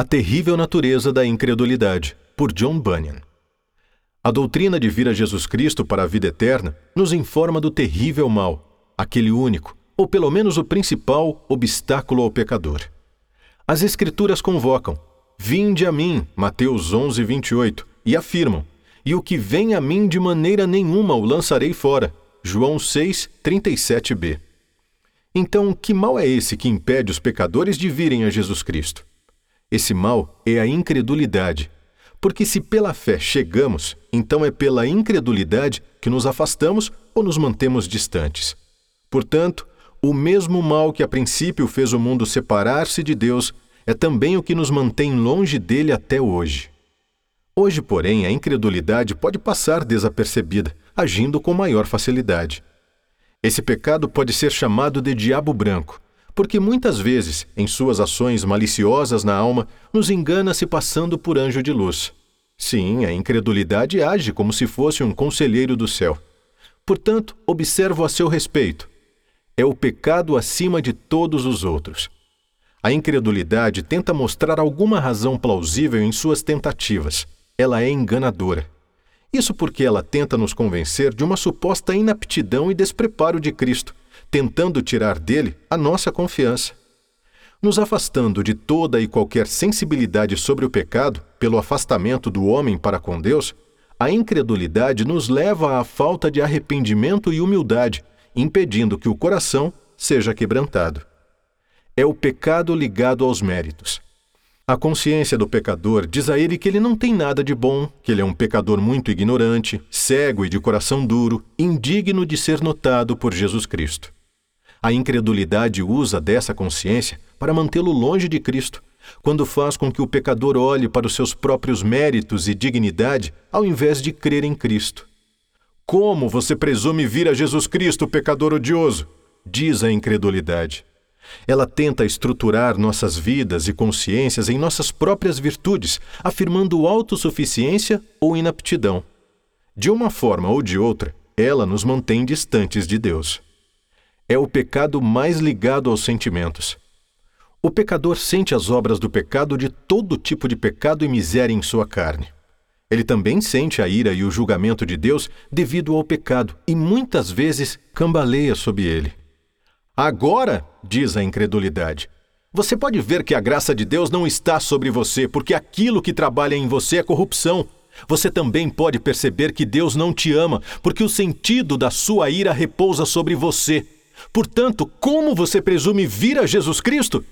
A terrível natureza da incredulidade, por John Bunyan. A doutrina de vir a Jesus Cristo para a vida eterna nos informa do terrível mal, aquele único, ou pelo menos o principal, obstáculo ao pecador. As Escrituras convocam: Vinde a mim, Mateus 11, 28, e afirmam: E o que vem a mim de maneira nenhuma o lançarei fora. João 6, 37b. Então, que mal é esse que impede os pecadores de virem a Jesus Cristo? Esse mal é a incredulidade. Porque se pela fé chegamos, então é pela incredulidade que nos afastamos ou nos mantemos distantes. Portanto, o mesmo mal que a princípio fez o mundo separar-se de Deus é também o que nos mantém longe dele até hoje. Hoje, porém, a incredulidade pode passar desapercebida, agindo com maior facilidade. Esse pecado pode ser chamado de diabo branco, porque muitas vezes, em suas ações maliciosas na alma, nos engana se passando por anjo de luz. Sim, a incredulidade age como se fosse um conselheiro do céu. Portanto, observo a seu respeito. É o pecado acima de todos os outros. A incredulidade tenta mostrar alguma razão plausível em suas tentativas. Ela é enganadora. Isso porque ela tenta nos convencer de uma suposta inaptidão e despreparo de Cristo, tentando tirar dele a nossa confiança. Nos afastando de toda e qualquer sensibilidade sobre o pecado, pelo afastamento do homem para com Deus, a incredulidade nos leva à falta de arrependimento e humildade, impedindo que o coração seja quebrantado. É o pecado ligado aos méritos. A consciência do pecador diz a ele que ele não tem nada de bom, que ele é um pecador muito ignorante, cego e de coração duro, indigno de ser notado por Jesus Cristo. A incredulidade usa dessa consciência para mantê-lo longe de Cristo, quando faz com que o pecador olhe para os seus próprios méritos e dignidade ao invés de crer em Cristo. Como você presume vir a Jesus Cristo, pecador odioso? Diz a incredulidade. Ela tenta estruturar nossas vidas e consciências em nossas próprias virtudes, afirmando autossuficiência ou inaptidão. De uma forma ou de outra, ela nos mantém distantes de Deus. É o pecado mais ligado aos sentimentos. O pecador sente as obras do pecado de todo tipo de pecado e miséria em sua carne. Ele também sente a ira e o julgamento de Deus devido ao pecado e muitas vezes cambaleia sob ele. Agora, diz a incredulidade, você pode ver que a graça de Deus não está sobre você, porque aquilo que trabalha em você é corrupção. Você também pode perceber que Deus não te ama, porque o sentido da sua ira repousa sobre você. Portanto, como você presume vir a Jesus Cristo?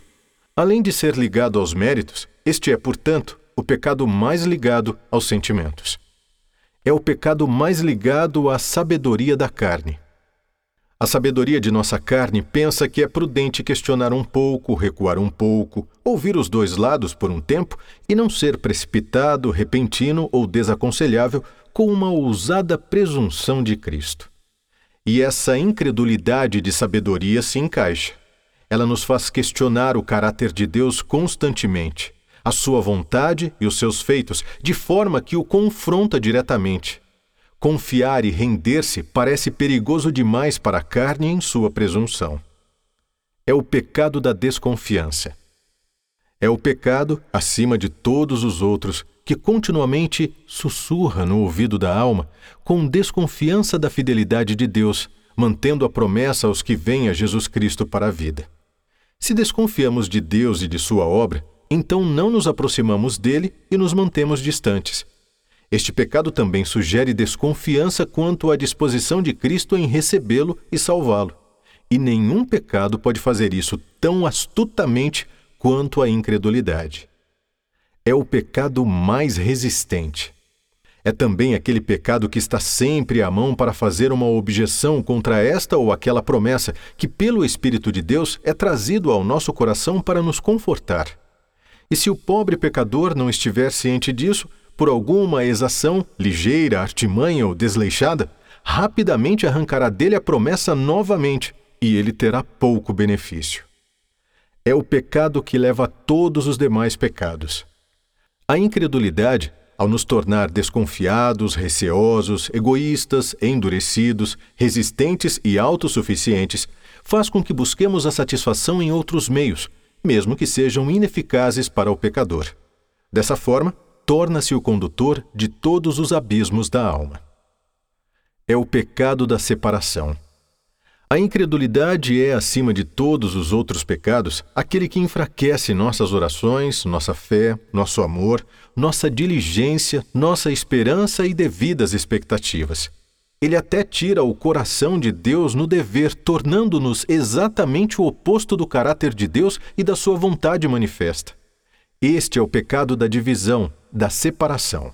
Além de ser ligado aos méritos, este é, portanto, o pecado mais ligado aos sentimentos. É o pecado mais ligado à sabedoria da carne. A sabedoria de nossa carne pensa que é prudente questionar um pouco, recuar um pouco, ouvir os dois lados por um tempo e não ser precipitado, repentino ou desaconselhável com uma ousada presunção de Cristo. E essa incredulidade de sabedoria se encaixa. Ela nos faz questionar o caráter de Deus constantemente, a sua vontade e os seus feitos, de forma que o confronta diretamente Confiar e render-se parece perigoso demais para a carne em sua presunção. É o pecado da desconfiança. É o pecado, acima de todos os outros, que continuamente sussurra no ouvido da alma, com desconfiança da fidelidade de Deus, mantendo a promessa aos que vêm a Jesus Cristo para a vida. Se desconfiamos de Deus e de Sua obra, então não nos aproximamos dele e nos mantemos distantes este pecado também sugere desconfiança quanto à disposição de Cristo em recebê-lo e salvá-lo. E nenhum pecado pode fazer isso tão astutamente quanto a incredulidade. É o pecado mais resistente. É também aquele pecado que está sempre à mão para fazer uma objeção contra esta ou aquela promessa que, pelo Espírito de Deus, é trazido ao nosso coração para nos confortar. E se o pobre pecador não estiver ciente disso, por alguma exação, ligeira, artimanha ou desleixada, rapidamente arrancará dele a promessa novamente e ele terá pouco benefício. É o pecado que leva a todos os demais pecados. A incredulidade, ao nos tornar desconfiados, receosos, egoístas, endurecidos, resistentes e autossuficientes, faz com que busquemos a satisfação em outros meios, mesmo que sejam ineficazes para o pecador. Dessa forma, torna-se o condutor de todos os abismos da alma. É o pecado da separação. A incredulidade é, acima de todos os outros pecados, aquele que enfraquece nossas orações, nossa fé, nosso amor, nossa diligência, nossa esperança e devidas expectativas. Ele até tira o coração de Deus no dever, tornando-nos exatamente o oposto do caráter de Deus e da sua vontade manifesta. Este é o pecado da divisão, da separação.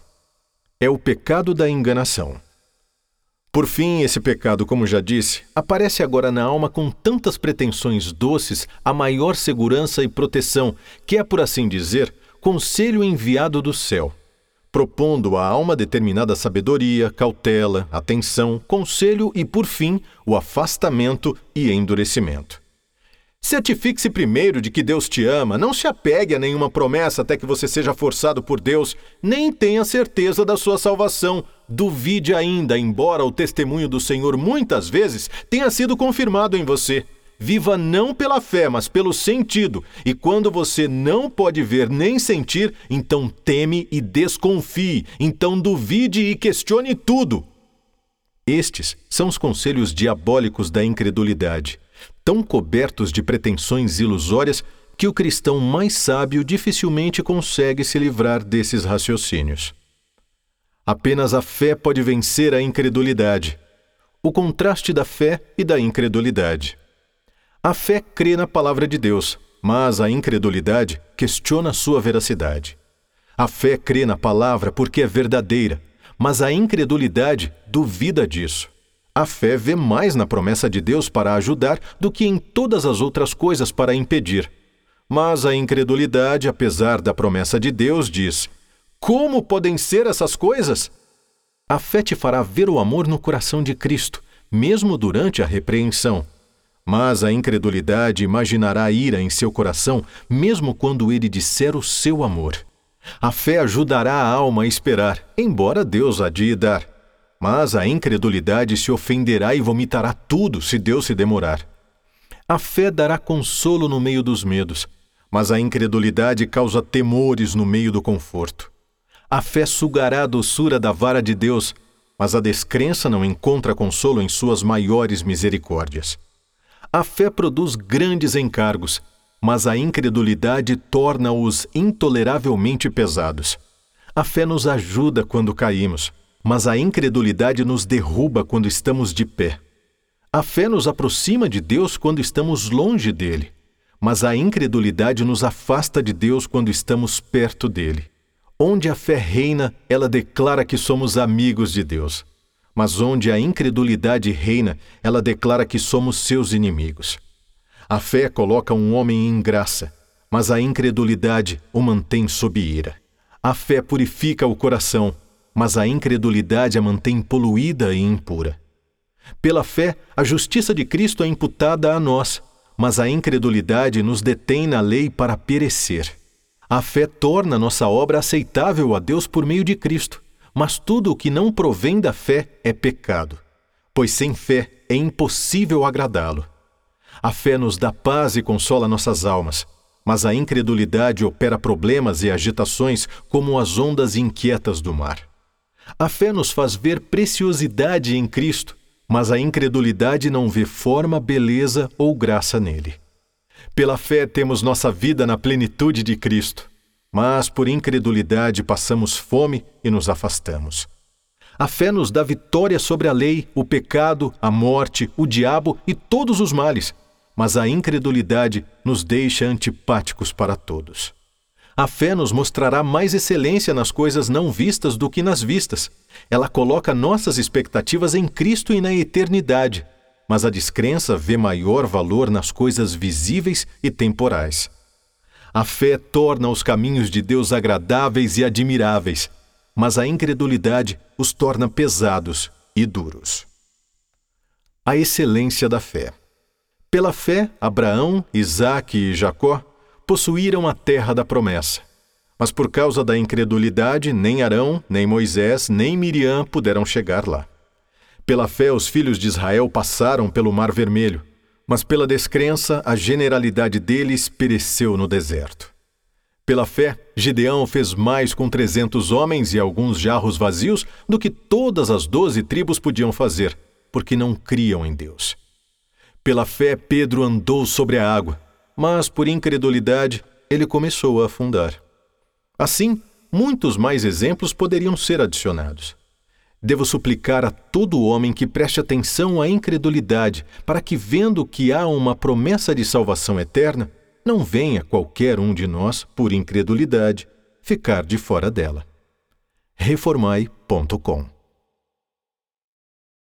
É o pecado da enganação. Por fim, esse pecado, como já disse, aparece agora na alma com tantas pretensões doces a maior segurança e proteção, que é, por assim dizer, conselho enviado do céu propondo à alma determinada sabedoria, cautela, atenção, conselho e, por fim, o afastamento e endurecimento. Certifique-se primeiro de que Deus te ama, não se apegue a nenhuma promessa até que você seja forçado por Deus, nem tenha certeza da sua salvação. Duvide ainda, embora o testemunho do Senhor muitas vezes tenha sido confirmado em você. Viva não pela fé, mas pelo sentido. E quando você não pode ver nem sentir, então teme e desconfie. Então duvide e questione tudo. Estes são os conselhos diabólicos da incredulidade, tão cobertos de pretensões ilusórias que o cristão mais sábio dificilmente consegue se livrar desses raciocínios. Apenas a fé pode vencer a incredulidade. O contraste da fé e da incredulidade. A fé crê na palavra de Deus, mas a incredulidade questiona sua veracidade. A fé crê na palavra porque é verdadeira, mas a incredulidade duvida disso. A fé vê mais na promessa de Deus para ajudar do que em todas as outras coisas para impedir. Mas a incredulidade, apesar da promessa de Deus, diz: Como podem ser essas coisas? A fé te fará ver o amor no coração de Cristo, mesmo durante a repreensão. Mas a incredulidade imaginará ira em seu coração, mesmo quando ele disser o seu amor. A fé ajudará a alma a esperar, embora Deus a de dar. Mas a incredulidade se ofenderá e vomitará tudo se Deus se demorar. A fé dará consolo no meio dos medos, mas a incredulidade causa temores no meio do conforto. A fé sugará a doçura da vara de Deus, mas a descrença não encontra consolo em suas maiores misericórdias. A fé produz grandes encargos, mas a incredulidade torna-os intoleravelmente pesados. A fé nos ajuda quando caímos, mas a incredulidade nos derruba quando estamos de pé. A fé nos aproxima de Deus quando estamos longe dele, mas a incredulidade nos afasta de Deus quando estamos perto dele. Onde a fé reina, ela declara que somos amigos de Deus mas onde a incredulidade reina, ela declara que somos seus inimigos. A fé coloca um homem em graça, mas a incredulidade o mantém sob ira. A fé purifica o coração, mas a incredulidade a mantém poluída e impura. Pela fé, a justiça de Cristo é imputada a nós, mas a incredulidade nos detém na lei para perecer. A fé torna nossa obra aceitável a Deus por meio de Cristo mas tudo o que não provém da fé é pecado, pois sem fé é impossível agradá-lo. A fé nos dá paz e consola nossas almas, mas a incredulidade opera problemas e agitações como as ondas inquietas do mar. A fé nos faz ver preciosidade em Cristo, mas a incredulidade não vê forma, beleza ou graça nele. Pela fé temos nossa vida na plenitude de Cristo mas por incredulidade passamos fome e nos afastamos. A fé nos dá vitória sobre a lei, o pecado, a morte, o diabo e todos os males, mas a incredulidade nos deixa antipáticos para todos. A fé nos mostrará mais excelência nas coisas não vistas do que nas vistas. Ela coloca nossas expectativas em Cristo e na eternidade, mas a descrença vê maior valor nas coisas visíveis e temporais. A fé torna os caminhos de Deus agradáveis e admiráveis, mas a incredulidade os torna pesados e duros. A excelência da fé. Pela fé, Abraão, Isaque e Jacó possuíram a terra da promessa. Mas por causa da incredulidade, nem Arão, nem Moisés, nem Miriam puderam chegar lá. Pela fé, os filhos de Israel passaram pelo Mar Vermelho, mas pela descrença a generalidade deles pereceu no deserto. Pela fé, Gideão fez mais com trezentos homens e alguns jarros vazios do que todas as doze tribos podiam fazer, porque não criam em Deus. Pela fé, Pedro andou sobre a água, mas por incredulidade ele começou a afundar. Assim, muitos mais exemplos poderiam ser adicionados. Devo suplicar a todo homem que preste atenção à incredulidade, para que, vendo que há uma promessa de salvação eterna, não venha qualquer um de nós, por incredulidade, ficar de fora dela. Reformai.com